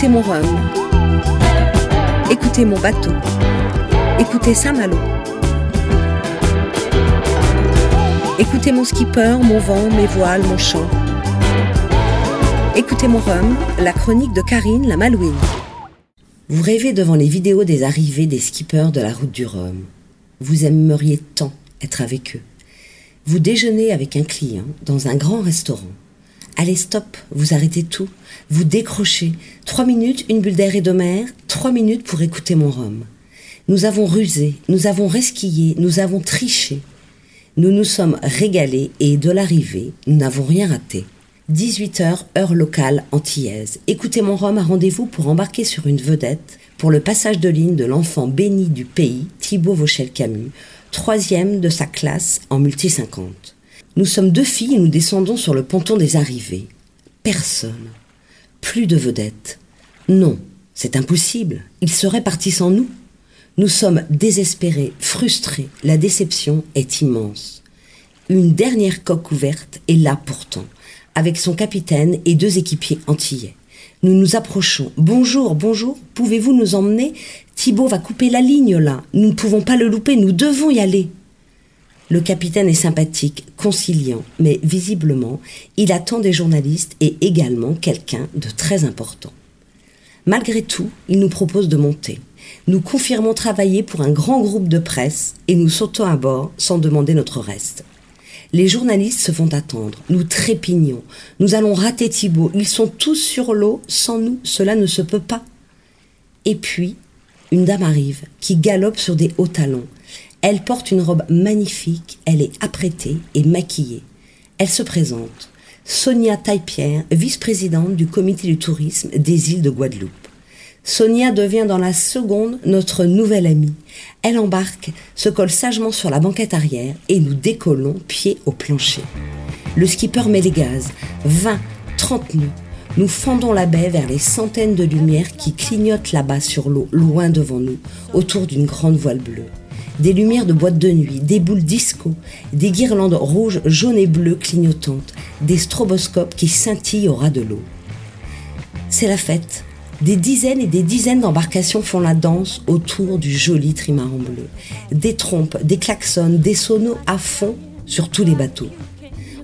Écoutez mon rhum. Écoutez mon bateau. Écoutez Saint-Malo. Écoutez mon skipper, mon vent, mes voiles, mon chant. Écoutez mon rhum, la chronique de Karine la Malouine. Vous rêvez devant les vidéos des arrivées des skippers de la route du Rhum. Vous aimeriez tant être avec eux. Vous déjeunez avec un client dans un grand restaurant. Allez, stop, vous arrêtez tout. Vous décrochez. Trois minutes, une bulle d'air et de mer. Trois minutes pour écouter mon rhum. Nous avons rusé, nous avons resquillé, nous avons triché. Nous nous sommes régalés et de l'arrivée, nous n'avons rien raté. 18h, heure locale antillaise. Écoutez mon rhum à rendez-vous pour embarquer sur une vedette pour le passage de ligne de l'enfant béni du pays, Thibaut Vauchel-Camus, troisième de sa classe en multi 50. Nous sommes deux filles et nous descendons sur le ponton des arrivées. Personne. Plus de vedettes. Non, c'est impossible. Il serait parti sans nous. Nous sommes désespérés, frustrés. La déception est immense. Une dernière coque ouverte est là pourtant avec son capitaine et deux équipiers antillais. Nous nous approchons. Bonjour, bonjour, pouvez-vous nous emmener? Thibault va couper la ligne là. Nous ne pouvons pas le louper, nous devons y aller. Le capitaine est sympathique, conciliant, mais visiblement, il attend des journalistes et également quelqu'un de très important. Malgré tout, il nous propose de monter. Nous confirmons travailler pour un grand groupe de presse et nous sautons à bord sans demander notre reste. Les journalistes se font attendre. Nous trépignons. Nous allons rater Thibault. Ils sont tous sur l'eau. Sans nous, cela ne se peut pas. Et puis, une dame arrive qui galope sur des hauts talons. Elle porte une robe magnifique. Elle est apprêtée et maquillée. Elle se présente. Sonia Taille-Pierre, vice-présidente du comité du tourisme des îles de Guadeloupe. Sonia devient dans la seconde notre nouvelle amie. Elle embarque, se colle sagement sur la banquette arrière et nous décollons pied au plancher. Le skipper met les gaz. 20, 30 nœuds. Nous fendons la baie vers les centaines de lumières qui clignotent là-bas sur l'eau, loin devant nous, autour d'une grande voile bleue. Des lumières de boîte de nuit, des boules disco, des guirlandes rouges, jaunes et bleues clignotantes, des stroboscopes qui scintillent au ras de l'eau. C'est la fête, des dizaines et des dizaines d'embarcations font la danse autour du joli trimaran bleu. Des trompes, des klaxons, des sonos à fond sur tous les bateaux.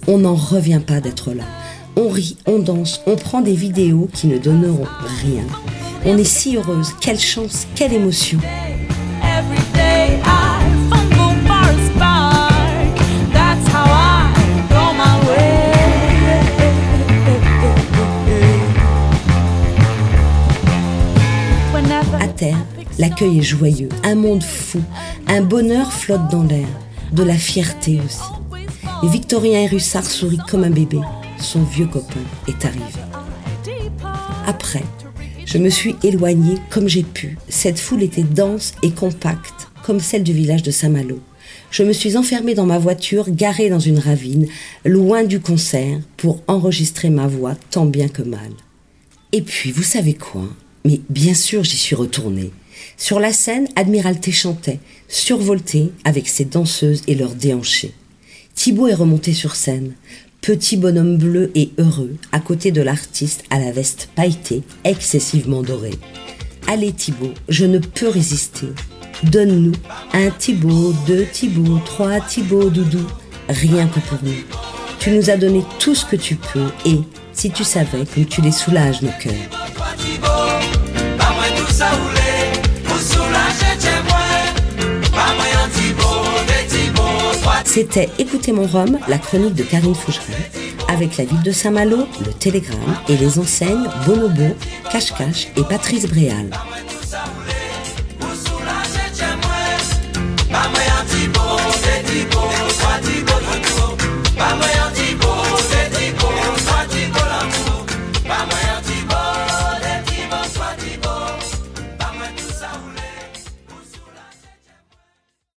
On n'en revient pas d'être là. On rit, on danse, on prend des vidéos qui ne donneront rien. On est si heureuse, quelle chance, quelle émotion. L'accueil est joyeux, un monde fou, un bonheur flotte dans l'air, de la fierté aussi. Et Victorien Russard sourit comme un bébé. Son vieux copain est arrivé. Après, je me suis éloignée comme j'ai pu. Cette foule était dense et compacte, comme celle du village de Saint-Malo. Je me suis enfermée dans ma voiture, garée dans une ravine, loin du concert, pour enregistrer ma voix tant bien que mal. Et puis, vous savez quoi? Mais bien sûr, j'y suis retournée. Sur la scène, Admiralté chantait, survolté avec ses danseuses et leurs déhanchés. Thibaut est remonté sur scène, petit bonhomme bleu et heureux, à côté de l'artiste à la veste pailletée, excessivement dorée. Allez Thibaut, je ne peux résister. Donne-nous un Thibaut, deux Thibaut, trois Thibaut, doudou, rien que pour nous. Tu nous as donné tout ce que tu peux et, si tu savais comme tu les soulages nos cœurs. C'était Écoutez mon rhum, la chronique de Karine Foucheret, avec la ville de Saint-Malo, le Télégramme et les enseignes Bonobo, Cache-Cache et Patrice Bréal.